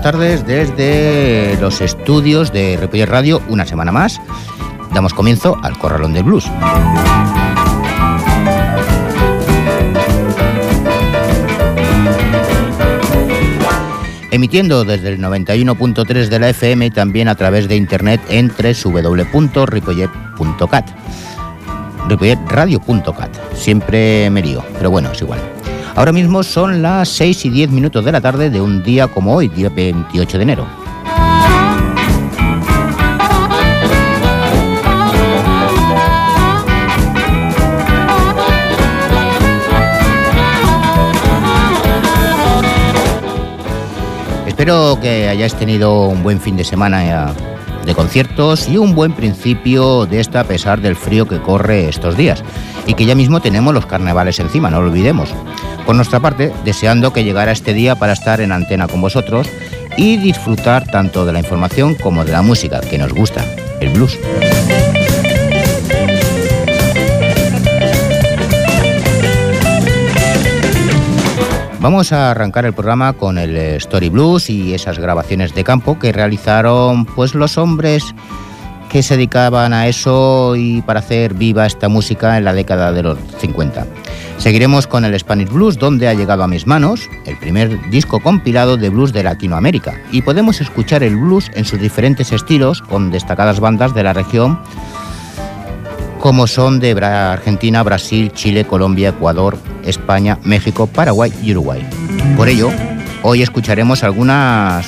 tardes desde los estudios de Ripollet Radio, una semana más. Damos comienzo al Corralón del Blues. Emitiendo desde el 91.3 de la FM y también a través de internet en www.ripollet.cat. Ripolletradio.cat. Siempre me lío, pero bueno, es igual. Ahora mismo son las 6 y 10 minutos de la tarde de un día como hoy, día 28 de enero. Espero que hayáis tenido un buen fin de semana de conciertos y un buen principio de esta a pesar del frío que corre estos días y que ya mismo tenemos los carnavales encima, no lo olvidemos. Por nuestra parte, deseando que llegara este día para estar en antena con vosotros y disfrutar tanto de la información como de la música que nos gusta, el blues. Vamos a arrancar el programa con el Story Blues y esas grabaciones de campo que realizaron pues los hombres que se dedicaban a eso y para hacer viva esta música en la década de los 50. Seguiremos con el Spanish Blues, donde ha llegado a mis manos el primer disco compilado de blues de Latinoamérica, y podemos escuchar el blues en sus diferentes estilos con destacadas bandas de la región como son de Argentina, Brasil, Chile, Colombia, Ecuador, España, México, Paraguay y Uruguay. Por ello, hoy escucharemos algunas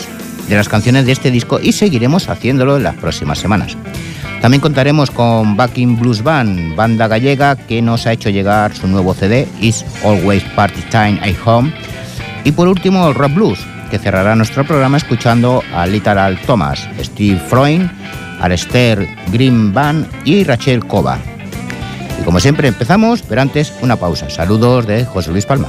de las canciones de este disco y seguiremos haciéndolo en las próximas semanas. También contaremos con Backing Blues Band, banda gallega que nos ha hecho llegar su nuevo CD, Is Always Party Time at Home. Y por último, Rock Blues, que cerrará nuestro programa escuchando a Literal Thomas, Steve Freund, Alester Green Band y Rachel Cova. Y como siempre empezamos, pero antes una pausa. Saludos de José Luis Palma.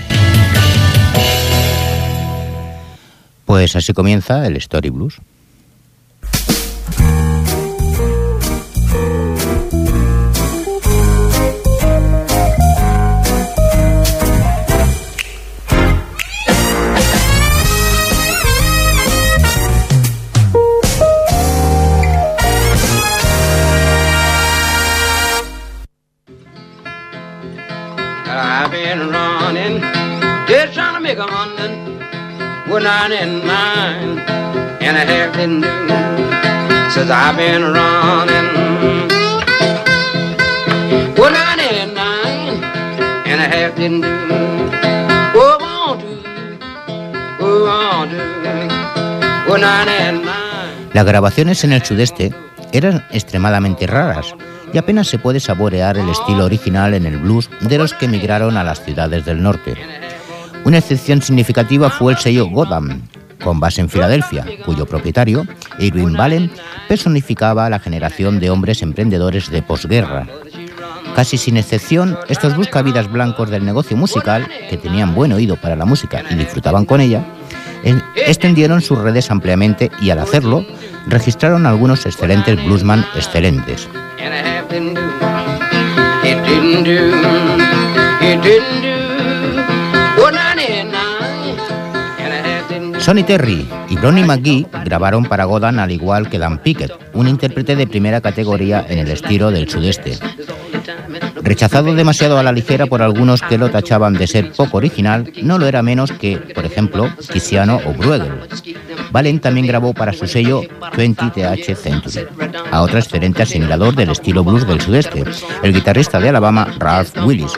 Pues así comienza el Story Blues. Oh. Oh. Las grabaciones en el sudeste eran extremadamente raras y apenas se puede saborear el estilo original en el blues de los que emigraron a las ciudades del norte. Una excepción significativa fue el sello Gotham, con base en Filadelfia, cuyo propietario, Irving Valen, personificaba la generación de hombres emprendedores de posguerra. Casi sin excepción, estos buscavidas blancos del negocio musical, que tenían buen oído para la música y disfrutaban con ella, extendieron sus redes ampliamente y al hacerlo, registraron algunos excelentes bluesman excelentes. Sonny Terry y Ronnie McGee grabaron para Godan al igual que Dan Pickett, un intérprete de primera categoría en el estilo del sudeste. Rechazado demasiado a la ligera por algunos que lo tachaban de ser poco original, no lo era menos que, por ejemplo, Tiziano o Bruegel. Valen también grabó para su sello 20TH Century a otro excelente asimilador del estilo blues del sudeste, el guitarrista de Alabama Ralph Willis,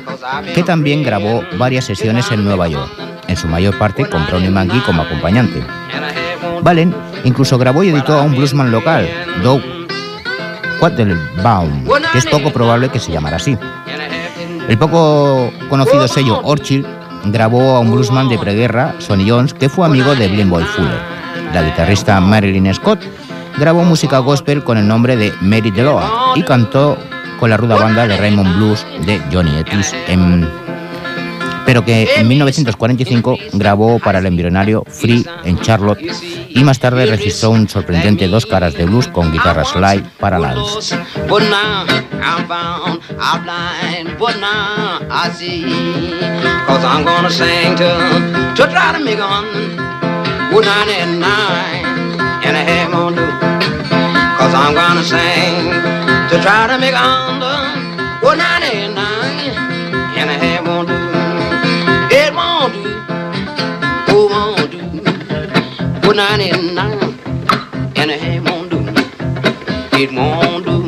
que también grabó varias sesiones en Nueva York, en su mayor parte con Brownie McGee como acompañante. Valen incluso grabó y editó a un bluesman local, Doug Quattlebaum, que es poco probable que se llamara así. El poco conocido sello Orchid grabó a un bluesman de preguerra, Sonny Jones, que fue amigo de Blind Boy Fuller. La guitarrista Marilyn Scott grabó música gospel con el nombre de Mary DeLoa y cantó con la ruda banda de Raymond Blues de Johnny Etis en pero que en 1945 grabó para el embrionario Free en Charlotte y más tarde registró un sorprendente dos caras de blues con guitarra slide para Lance. It won't do. It won't do.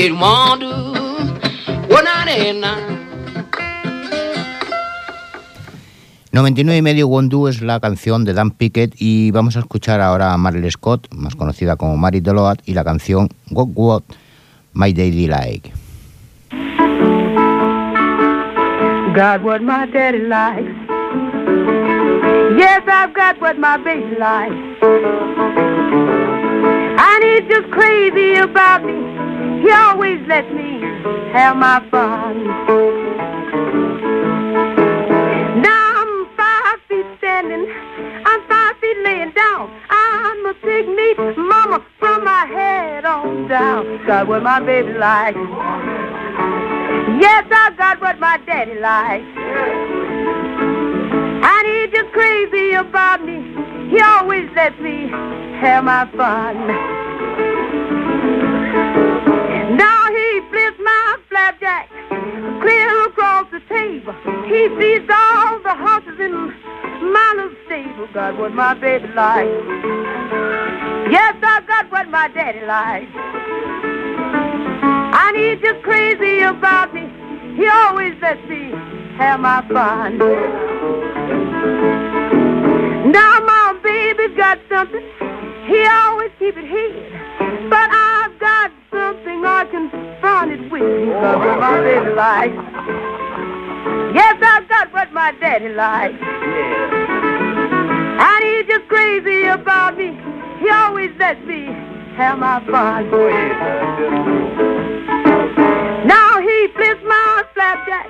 It won't do. 99 y medio Won't Do es la canción de Dan Pickett y vamos a escuchar ahora a Marilyn Scott, más conocida como Mary Deloat, y la canción What What My Daddy Like. Got what my daddy likes. Yes, I've got what my baby likes. And he's just crazy about me. He always lets me have my fun. Now I'm five feet standing, I'm five feet laying down. I'm a big neat mama from my head on down. Got what my baby likes. Yes, I got what my daddy likes. And he's just crazy about me. He always lets me have my fun. Now he flips my flapjack clear across the table. He feeds all the horses in my little stable. Got what my baby likes. Yes, I got what my daddy likes. And he's just crazy about me. He always lets me have my fun. Now my baby's got something, he always keep it hid. But I've got something I can find it with. He got what my baby likes. Yes, I've got what my daddy likes. Yeah. And he's just crazy about me. He always lets me have my fun. Oh, now he flips my flapjack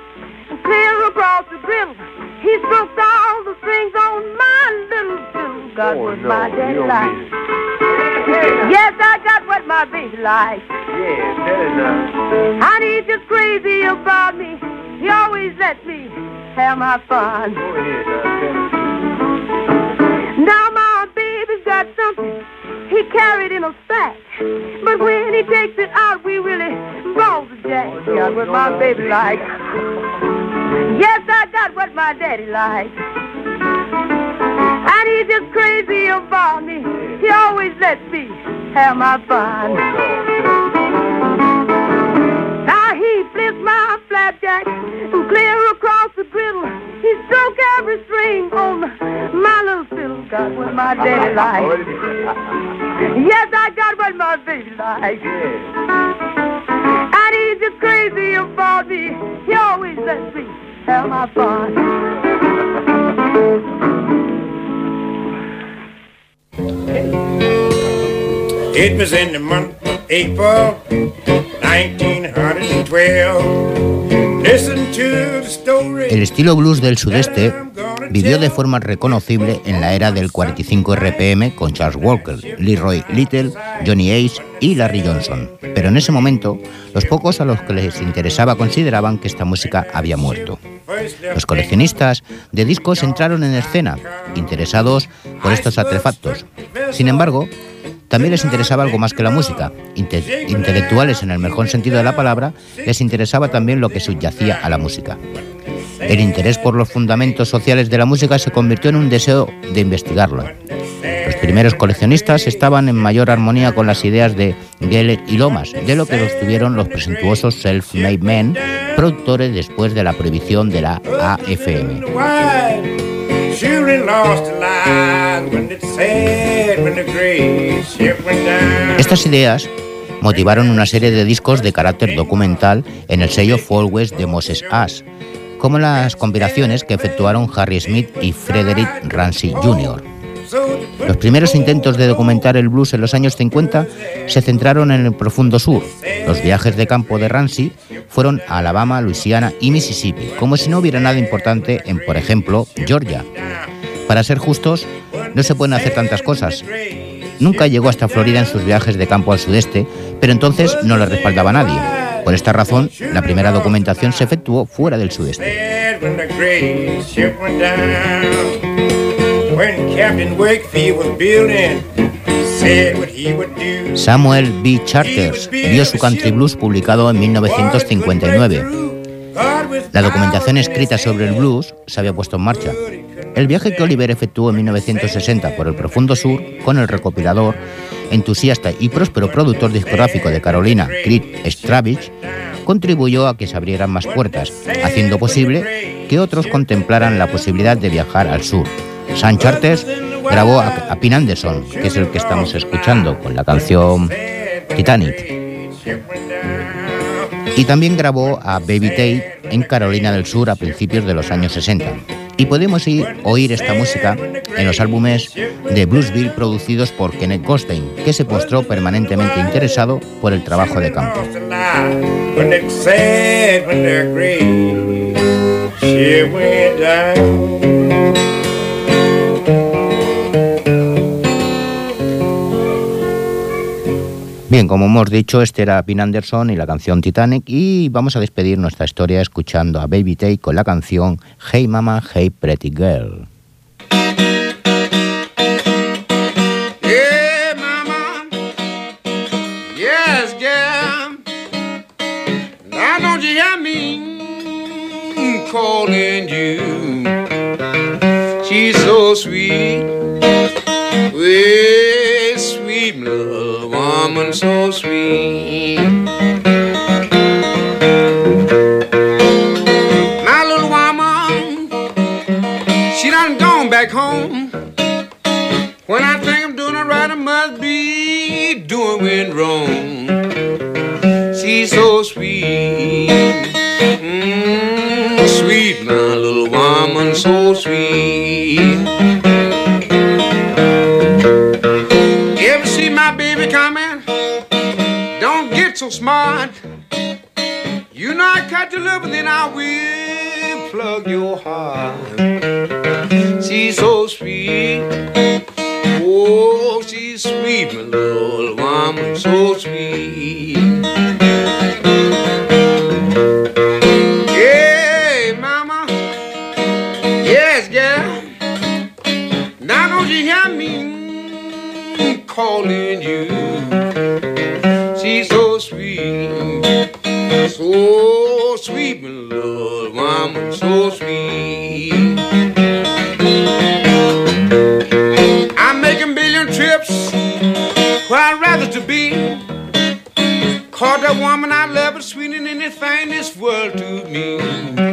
and clear across the grill. He strokes all the strings on my little fiddle. Got what my daddy likes. Yes, I got what my baby likes. Yeah, tell it now. And he's just crazy about me. He always lets me have my fun. Go ahead now. Now my baby's got something he carried in a sack. But when he takes it out, we really balls the jack. Got what my baby likes. Yes, I got what my daddy likes. And he's just crazy about me. He always lets me have my fun. Oh, now he flips my flapjack and clear across the griddle. He stroke every string on my little fiddle. Got what my daddy likes. Yes, I got what my baby likes. Yeah. And he's just crazy about me. He always lets me have my fun. It was in the month of April, 1912. Listen to the story. El estilo blues del sudeste vivió de forma reconocible en la era del 45 RPM con Charles Walker, Leroy Little, Johnny Ace y Larry Johnson. Pero en ese momento, los pocos a los que les interesaba consideraban que esta música había muerto. Los coleccionistas de discos entraron en escena, interesados por estos artefactos. Sin embargo, también les interesaba algo más que la música. Inte- intelectuales en el mejor sentido de la palabra, les interesaba también lo que subyacía a la música. El interés por los fundamentos sociales de la música se convirtió en un deseo de investigarlo. Los primeros coleccionistas estaban en mayor armonía con las ideas de Geller y Lomas, de lo que los tuvieron los presuntuosos Self-Made Men, productores después de la prohibición de la AFM. Estas ideas motivaron una serie de discos de carácter documental en el sello West de Moses Ash, como las combinaciones que efectuaron Harry Smith y Frederick Ramsey Jr. Los primeros intentos de documentar el blues en los años 50 se centraron en el profundo sur. Los viajes de campo de Ramsey fueron a Alabama, Luisiana y Mississippi, como si no hubiera nada importante en, por ejemplo, Georgia. Para ser justos, no se pueden hacer tantas cosas. Nunca llegó hasta Florida en sus viajes de campo al sudeste, pero entonces no le respaldaba nadie. Por esta razón, la primera documentación se efectuó fuera del sudeste. Samuel B. Charters vio su country blues publicado en 1959. La documentación escrita sobre el blues se había puesto en marcha. El viaje que Oliver efectuó en 1960 por el profundo sur con el recopilador, entusiasta y próspero productor discográfico de Carolina, Creed Stravich, contribuyó a que se abrieran más puertas, haciendo posible que otros contemplaran la posibilidad de viajar al sur. San Charters grabó a, a Pin Anderson, que es el que estamos escuchando con la canción Titanic. Y también grabó a Baby Tate en Carolina del Sur a principios de los años 60. Y podemos ir, oír esta música en los álbumes de Bluesville producidos por Kenneth Gostein, que se mostró permanentemente interesado por el trabajo de campo. Bien, como hemos dicho, este era Pin Anderson y la canción Titanic y vamos a despedir nuestra historia escuchando a Baby Tate con la canción Hey Mama, Hey Pretty Girl. Calling you? She's so sweet. Woman, so sweet. My little woman, she done gone back home. When I think I'm doing it right, I must be doing it wrong. She's so sweet, mm, sweet, my little woman, so sweet. Smart. You know I cut your love, then I will plug your heart. She's so sweet. Oh, she's sweet, my little woman, so sweet. Hey, mama. Yes, girl. Now don't you hear me calling you? Oh, so sweet, my little woman, so sweet. I'm making billion trips where I'd rather to be. Cause that woman I love is sweeter than anything in this world to me.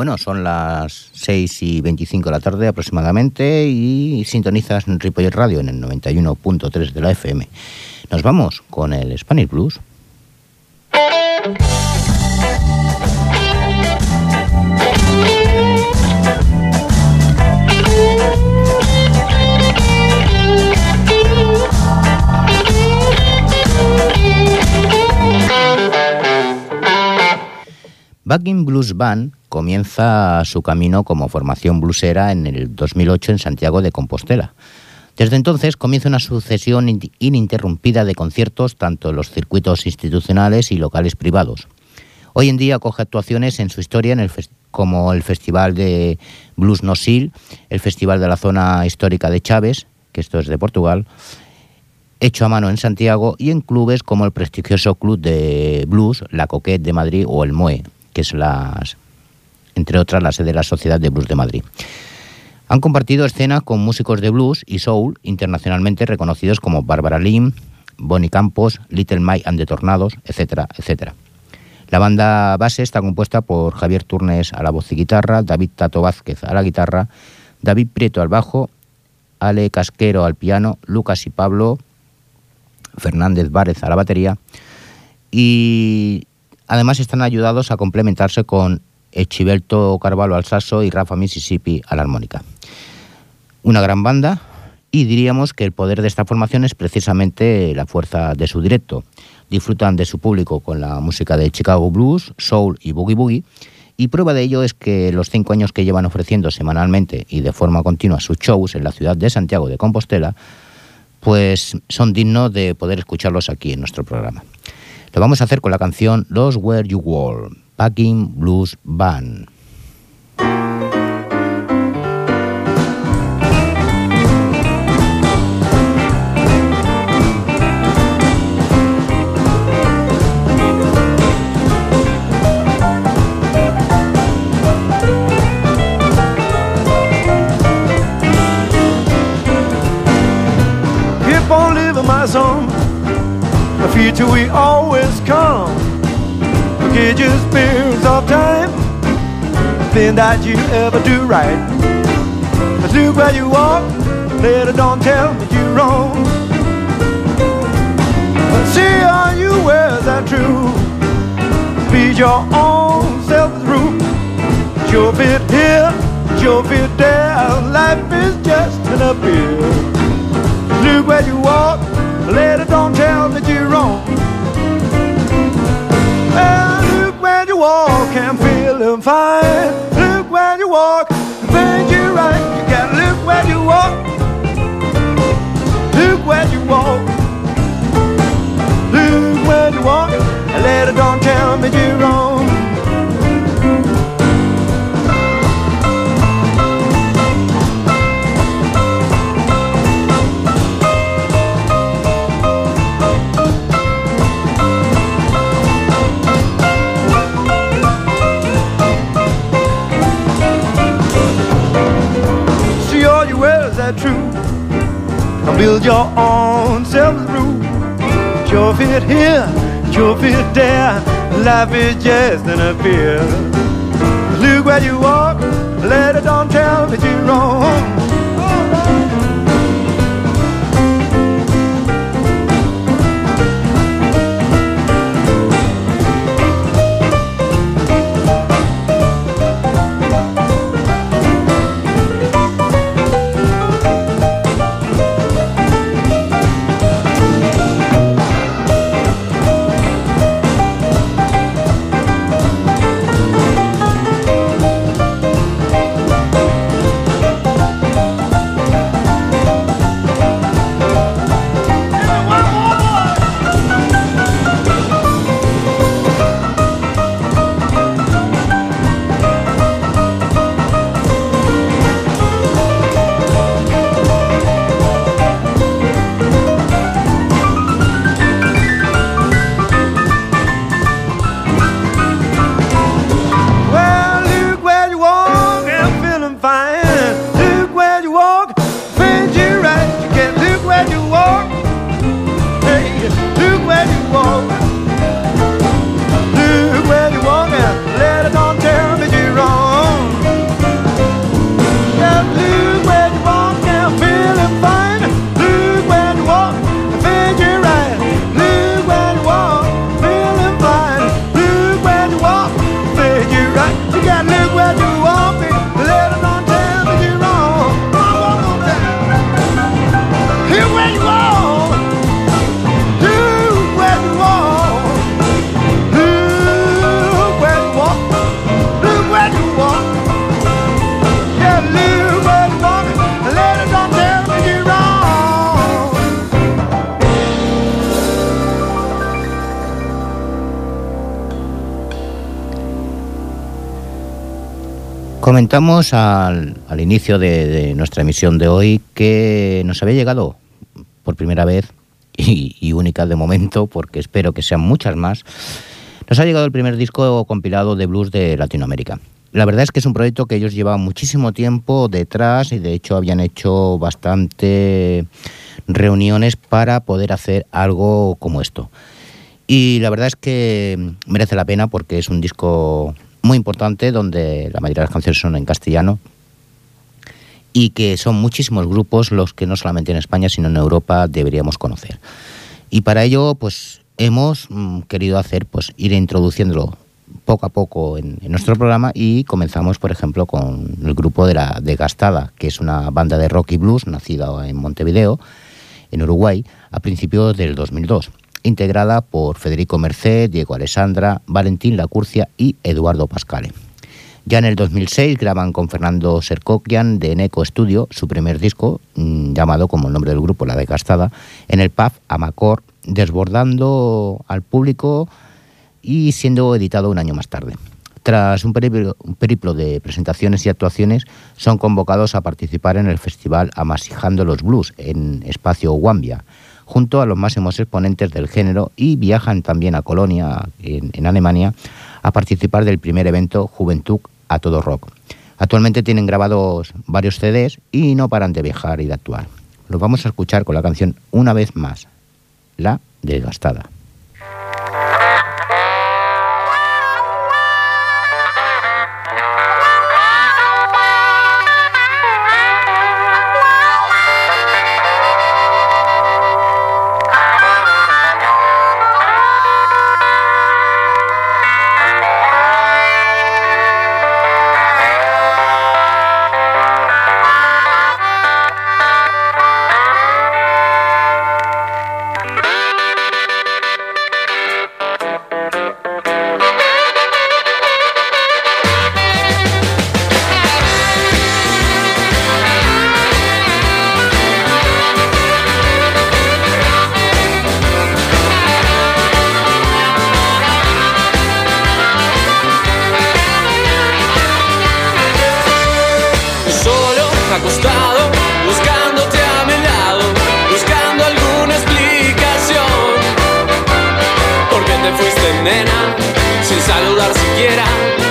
Bueno, son las 6 y 25 de la tarde aproximadamente y sintonizas Ripollet Radio en el 91.3 de la FM. Nos vamos con el Spanish Blues. Bugging Blues Band comienza su camino como formación bluesera en el 2008 en Santiago de Compostela. Desde entonces comienza una sucesión ininterrumpida de conciertos tanto en los circuitos institucionales y locales privados. Hoy en día acoge actuaciones en su historia como el Festival de Blues Nosil, el Festival de la Zona Histórica de Chávez, que esto es de Portugal, hecho a mano en Santiago, y en clubes como el prestigioso Club de Blues, la Coquette de Madrid o el MOE, las, entre otras la sede de la Sociedad de Blues de Madrid. Han compartido escena con músicos de blues y soul internacionalmente reconocidos como Barbara Lim, Bonnie Campos, Little Mike and the Tornados, etcétera, etcétera. La banda base está compuesta por Javier Turnes a la voz y guitarra, David Tato Vázquez a la guitarra, David Prieto al bajo, Ale Casquero al piano, Lucas y Pablo Fernández Várez a la batería y además están ayudados a complementarse con Echiberto Carvalho al sasso y Rafa Mississippi a la armónica. Una gran banda y diríamos que el poder de esta formación es precisamente la fuerza de su directo. Disfrutan de su público con la música de Chicago Blues, Soul y Boogie Boogie y prueba de ello es que los cinco años que llevan ofreciendo semanalmente y de forma continua sus shows en la ciudad de Santiago de Compostela, pues son dignos de poder escucharlos aquí en nuestro programa. Lo vamos a hacer con la canción Los Where You Were, Packing Blues Band. Future we always come. Forget your spirits of time. Then that you ever do right. Look where you walk. Later don't tell me you're wrong. But see are you where's that true? Be your own self through. Sure fit here, sure fit there. Life is just an appeal. Look where you walk, later don't tell me you're wrong. Walk and feeling fine. Look where you walk, think you're right. You gotta look where you walk. Look where you walk. Look where you walk, and later don't tell me you're wrong. Build your own self rule. Sure fit here, sure fit there. Life is just an appeal. Look where you walk, let it don't tell me you're wrong. Comentamos al, inicio de, de, nuestra emisión de hoy que nos había llegado por primera vez y, y, única de momento, porque espero que sean muchas más, nos ha llegado el primer disco compilado de blues de Latinoamérica. La verdad es que es un proyecto que ellos llevaban muchísimo tiempo detrás y de hecho habían hecho bastante reuniones para poder hacer algo como esto. Y la verdad es que merece la pena porque es un disco muy importante donde la mayoría de las canciones son en castellano y que son muchísimos grupos los que no solamente en España sino en Europa deberíamos conocer. Y para ello pues hemos mm, querido hacer pues ir introduciéndolo poco a poco en, nuestro programa y comenzamos por ejemplo con el grupo de la de Gastada, que es una banda de rock y blues nacida en Montevideo, en Uruguay, a principios del 2002 integrada por Federico Merced, Diego Alessandra, Valentín Lacurcia y Eduardo Pascale. Ya en el 2006 graban con Fernando Sercoquian de Eneco Studio su primer disco, mmm, llamado como el nombre del grupo, La Desgastada, en el pub Amacor, desbordando al público y siendo editado un año más tarde. Tras un periplo, un periplo, de presentaciones y actuaciones, son convocados a participar en el festival Amasijando los Blues en Espacio Wambia, junto a los máximos exponentes del género y viajan también a Colonia, en, Alemania, a participar del primer evento Juventud a todo rock. Actualmente tienen grabados varios CDs y no paran de viajar y de actuar. Los vamos a escuchar con la canción Una vez más, La Desgastada. buscándote a mi lado, buscando alguna explicación. ¿Por qué te fuiste, nena? Sin saludar siquiera.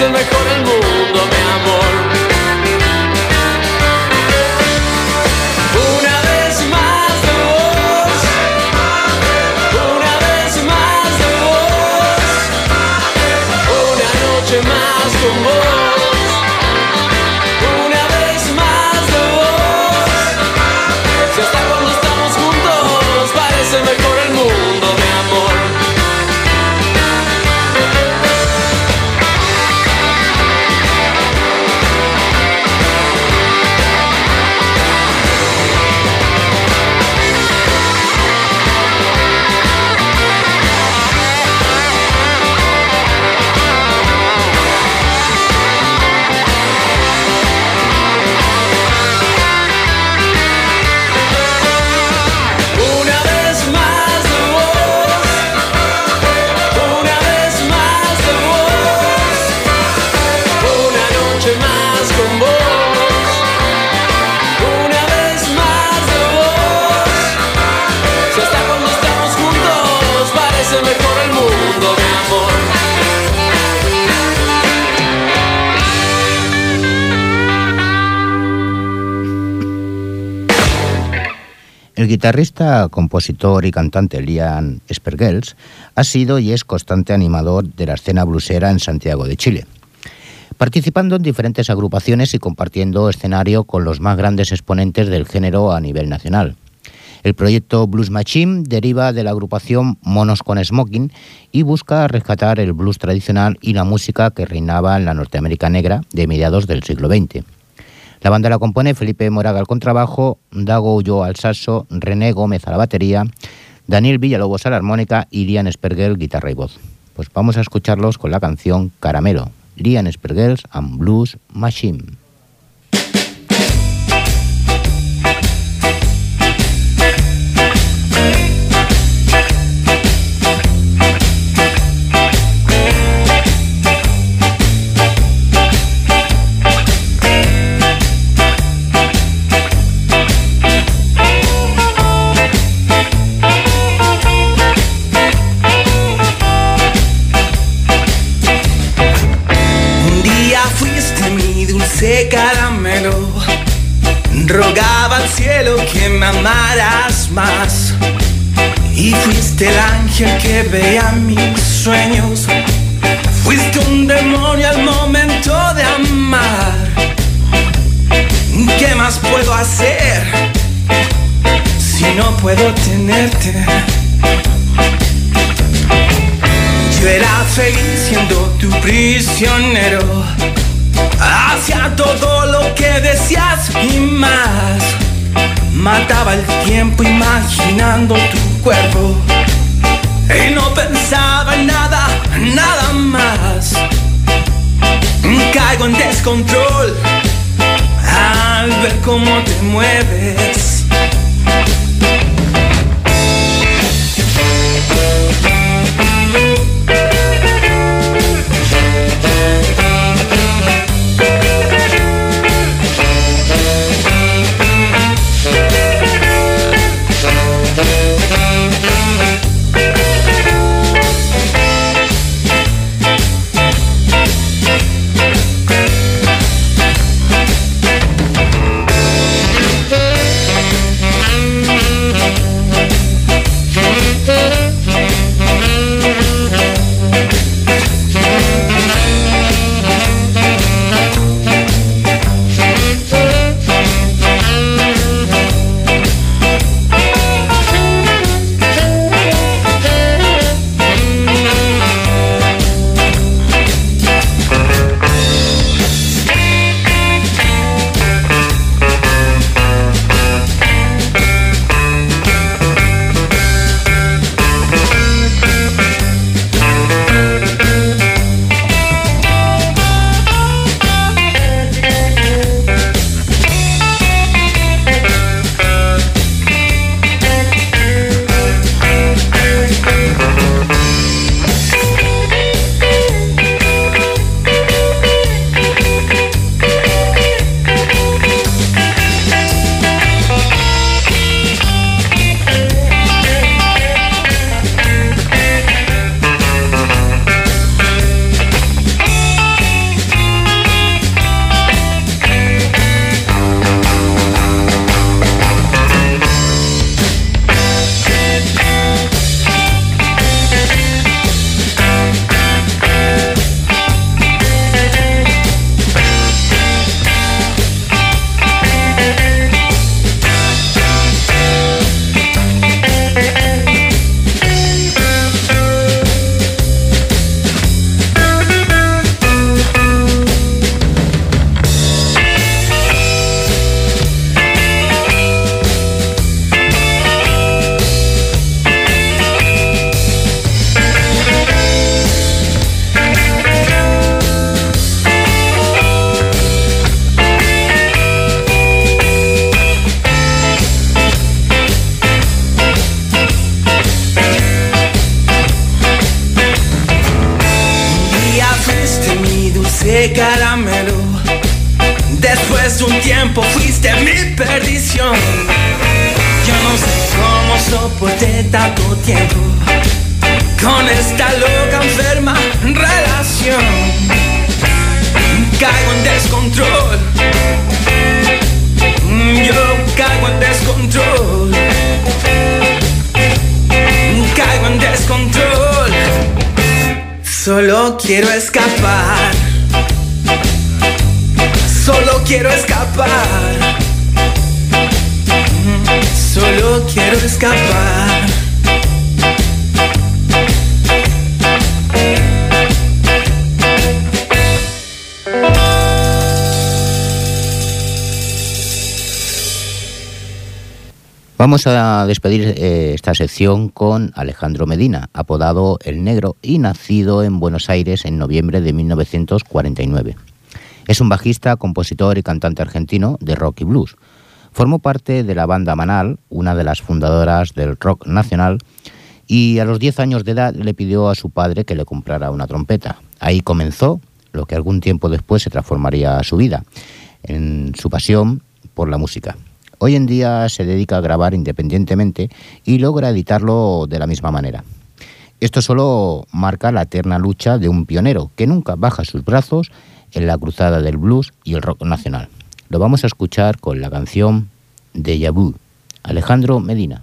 in the guitarrista, compositor y cantante Lian Spergels ha sido y es constante animador de la escena blusera en Santiago de Chile, participando en diferentes agrupaciones y compartiendo escenario con los más grandes exponentes del género a nivel nacional. El proyecto Blues Machine deriva de la agrupación Monos con Smoking y busca rescatar el blues tradicional y la música que reinaba en la Norteamérica negra de mediados del siglo XX. La banda la compone Felipe Moraga al contrabajo, Dago Ullo al saxo, René Gómez a la batería, Daniel Villalobos a la armónica y Lian Spergel guitarra y voz. Pues vamos a escucharlos con la canción Caramelo, Lian Spergels and Blues Machine. Rogaba al cielo que me amaras más. Y fuiste el ángel que veía mis sueños. Fuiste un demonio al momento de amar. ¿Qué más puedo hacer si no puedo tenerte? Yo era feliz siendo tu prisionero hacia todo lo que deseas y más. Mataba el tiempo imaginando tu cuerpo y no pensaba en nada, nada más. Caigo en descontrol al ver cómo te mueves. Solo quiero escapar. Solo quiero escapar. Solo quiero escapar. Vamos a despedir eh, esta sección con Alejandro Medina, apodado El Negro y nacido en Buenos Aires en noviembre de 1949. Es un bajista, compositor y cantante argentino de rock y blues. Formó parte de la banda Manal, una de las fundadoras del rock nacional, y a los 10 años de edad le pidió a su padre que le comprara una trompeta. Ahí comenzó lo que algún tiempo después se transformaría su vida, en su pasión por la música. Hoy en día se dedica a grabar independientemente y logra editarlo de la misma manera. Esto solo marca la eterna lucha de un pionero que nunca baja sus brazos en la cruzada del blues y el rock nacional. Lo vamos a escuchar con la canción de Yabu, Alejandro Medina.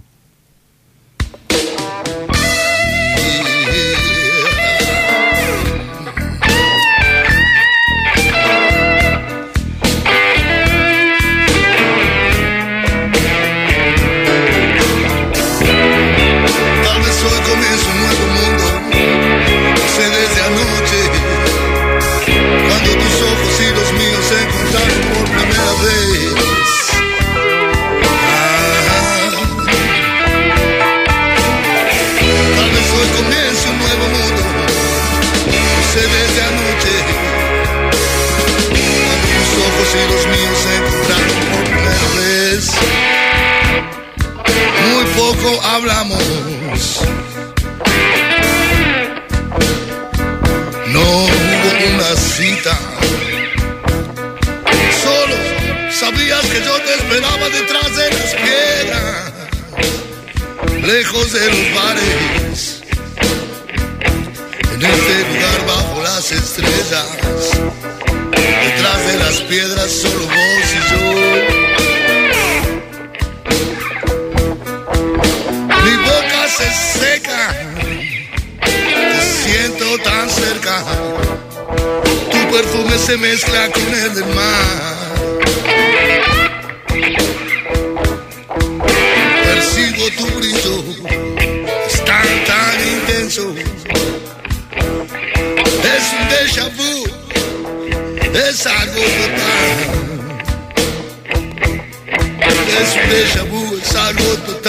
garoto.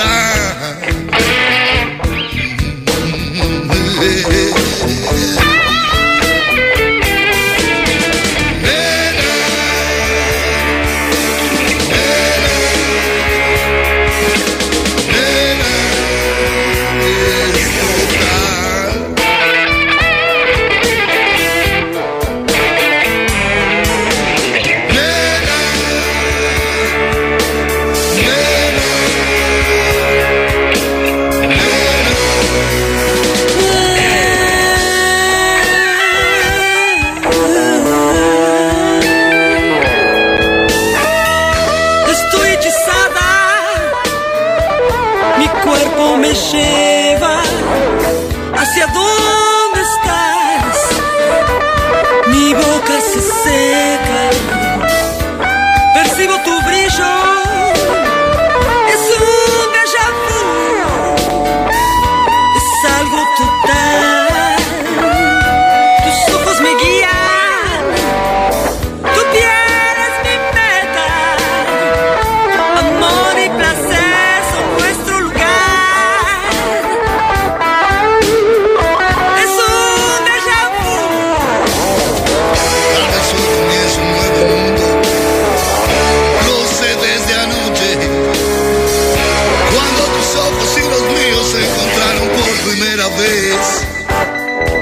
ways.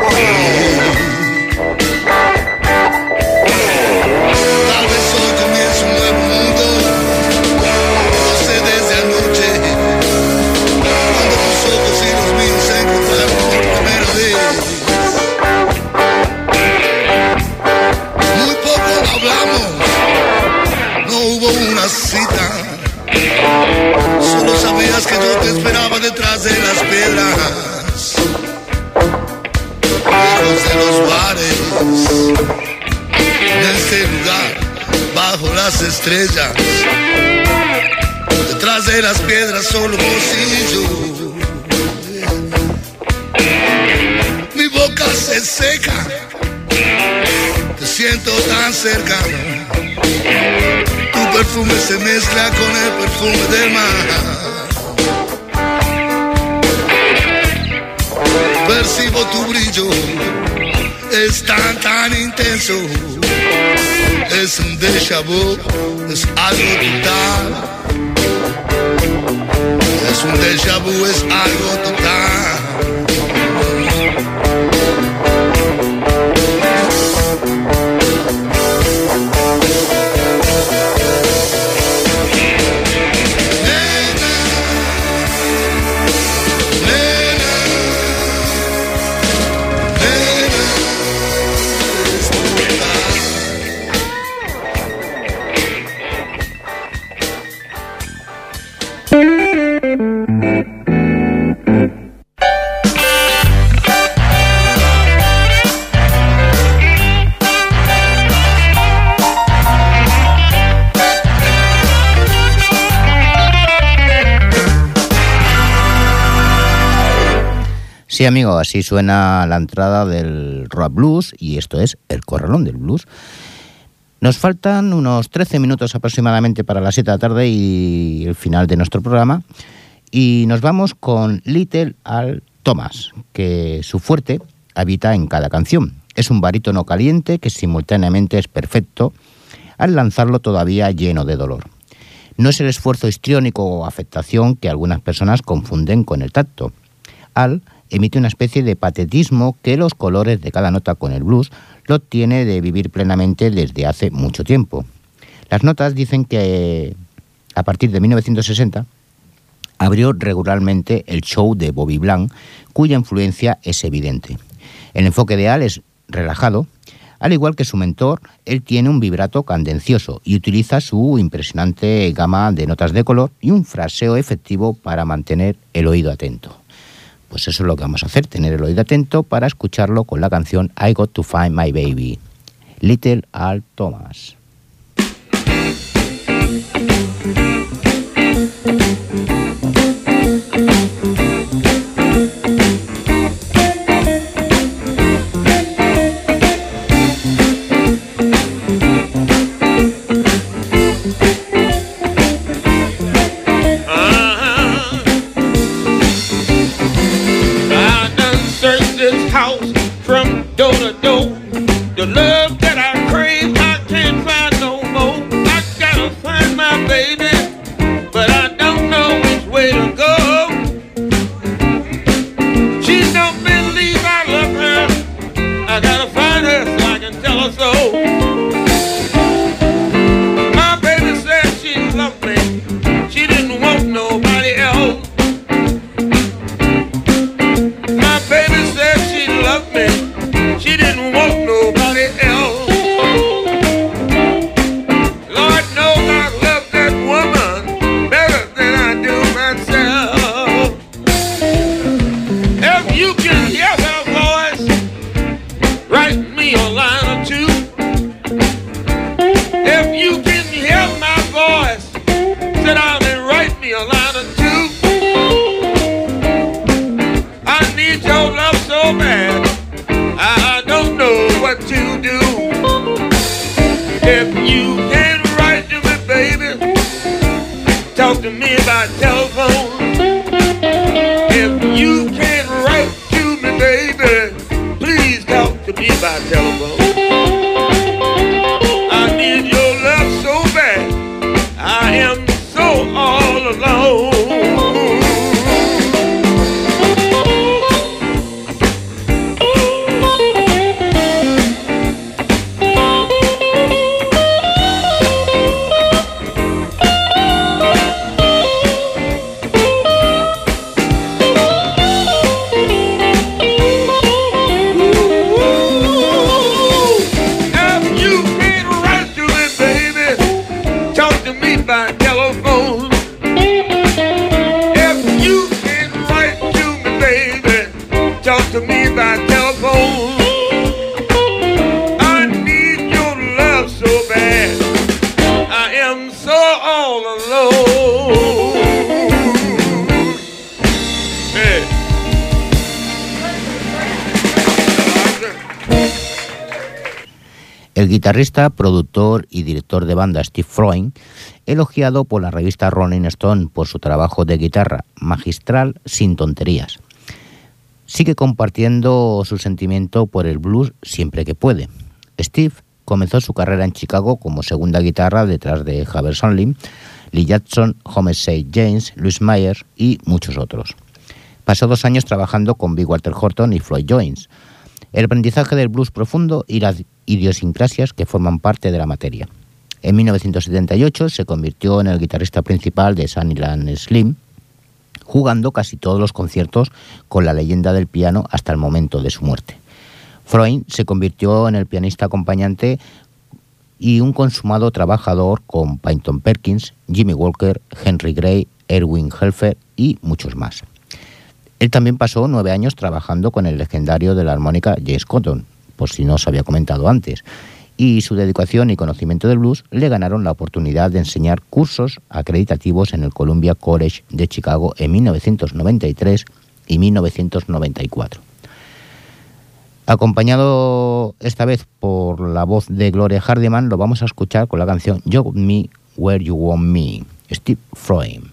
Whoa. Estrellas. Detrás de las piedras solo pocillo. Mi boca se seca, te siento tan cercano. Tu perfume se mezcla con el perfume del mar. Percibo tu brillo, es tan tan intenso. Es un déjà vu, es algo total. Es un déjà vu, es algo total. Sí, amigo, así suena la entrada del rock blues y esto es el corralón del blues. Nos faltan unos 13 minutos aproximadamente para las 7 de la tarde y el final de nuestro programa. Y nos vamos con Little Al Thomas, que su fuerte habita en cada canción. Es un barítono caliente que simultáneamente es perfecto al lanzarlo todavía lleno de dolor. No es el esfuerzo histriónico o afectación que algunas personas confunden con el tacto. Al emite una especie de patetismo que los colores de cada nota con el blues lo tiene de vivir plenamente desde hace mucho tiempo. Las notas dicen que a partir de 1960 abrió regularmente el show de Bobby Blanc, cuya influencia es evidente. El enfoque de Al es relajado, al igual que su mentor, él tiene un vibrato candencioso y utiliza su impresionante gama de notas de color y un fraseo efectivo para mantener el oído atento. Pues eso es lo que vamos a hacer, tener el oído atento para escucharlo con la canción I Got to Find My Baby, Little Al Thomas. Guitarrista, productor y director de banda Steve Freund, elogiado por la revista Rolling Stone por su trabajo de guitarra magistral sin tonterías. Sigue compartiendo su sentimiento por el blues siempre que puede. Steve comenzó su carrera en Chicago como segunda guitarra detrás de Javier Sonlin, Lee Jackson, Homicide James, Louis Myers y muchos otros. Pasó dos años trabajando con Big Walter Horton y Floyd Jones. El aprendizaje del blues profundo y las idiosincrasias que forman parte de la materia. En 1978 se convirtió en el guitarrista principal de Sunnyland Slim, jugando casi todos los conciertos con la leyenda del piano hasta el momento de su muerte. Freud se convirtió en el pianista acompañante y un consumado trabajador con Pynton Perkins, Jimmy Walker, Henry Gray, Erwin Helfer y muchos más. Él también pasó nueve años trabajando con el legendario de la armónica James Cotton, por si no os había comentado antes, y su dedicación y conocimiento del blues le ganaron la oportunidad de enseñar cursos acreditativos en el Columbia College de Chicago en 1993 y 1994. Acompañado esta vez por la voz de Gloria Hardiman, lo vamos a escuchar con la canción You Me Where You Want Me, Steve Freud.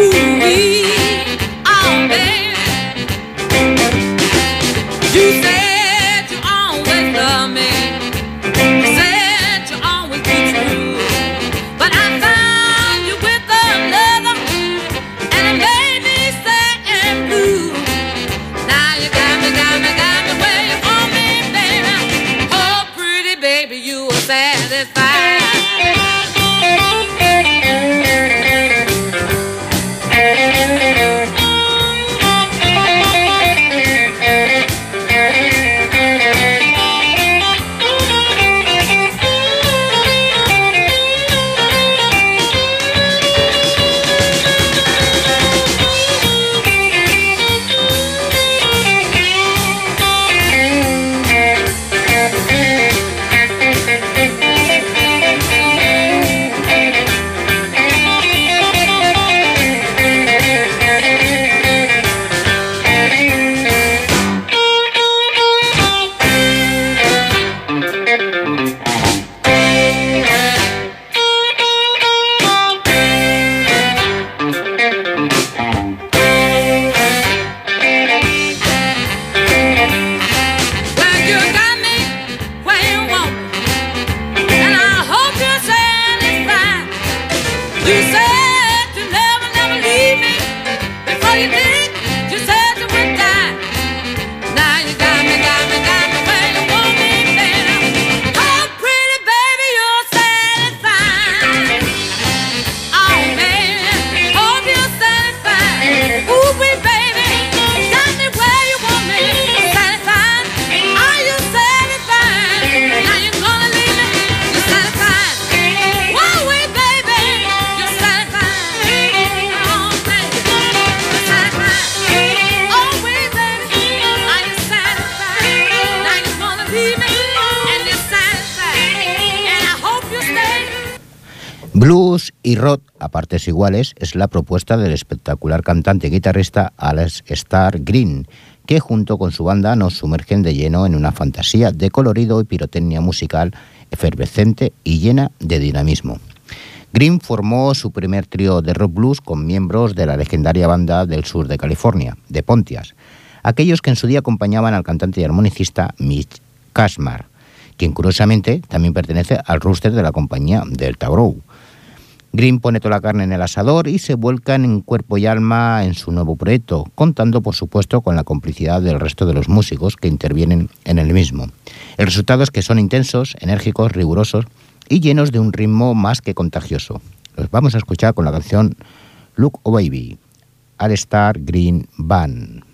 Ooh wee, oh baby. Partes iguales es la propuesta del espectacular cantante y guitarrista Alex Star Green, que junto con su banda nos sumergen de lleno en una fantasía de colorido y pirotecnia musical efervescente y llena de dinamismo. Green formó su primer trío de rock blues con miembros de la legendaria banda del sur de California, de Pontias, aquellos que en su día acompañaban al cantante y armonicista Mitch Kashmar, quien curiosamente también pertenece al rooster de la compañía Delta Brow. Green pone toda la carne en el asador y se vuelcan en cuerpo y alma en su nuevo proyecto, contando por supuesto con la complicidad del resto de los músicos que intervienen en el mismo. El resultado es que son intensos, enérgicos, rigurosos y llenos de un ritmo más que contagioso. Los vamos a escuchar con la canción Look Oh Baby, All Star Green Band.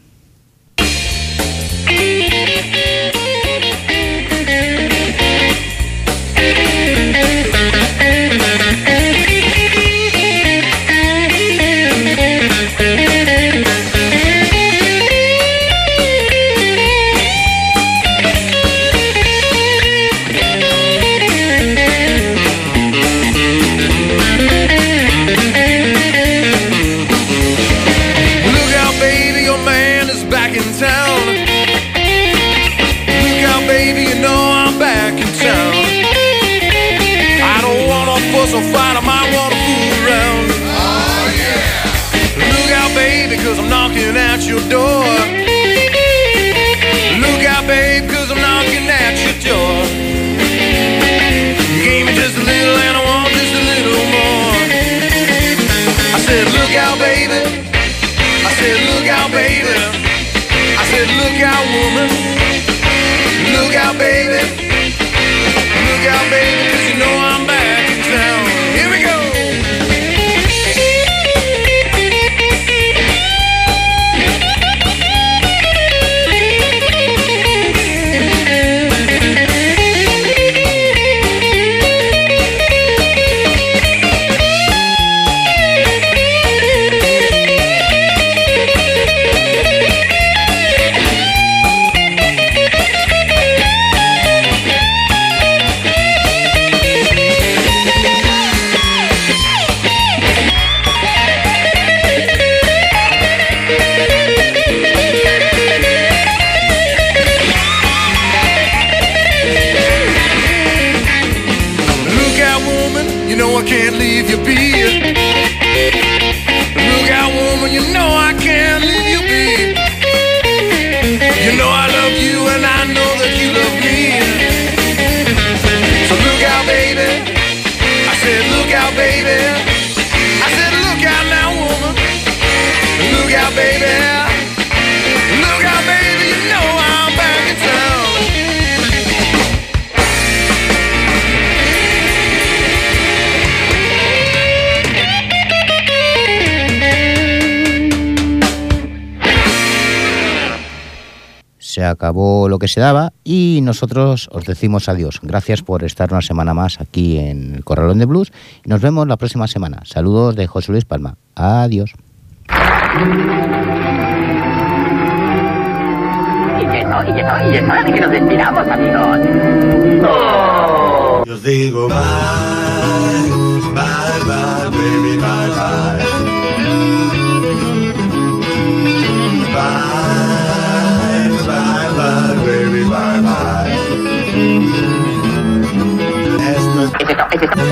you be. acabó lo que se daba y nosotros os decimos adiós. Gracias por estar una semana más aquí en el Corralón de Blues nos vemos la próxima semana. Saludos de José Luis Palma. Adiós.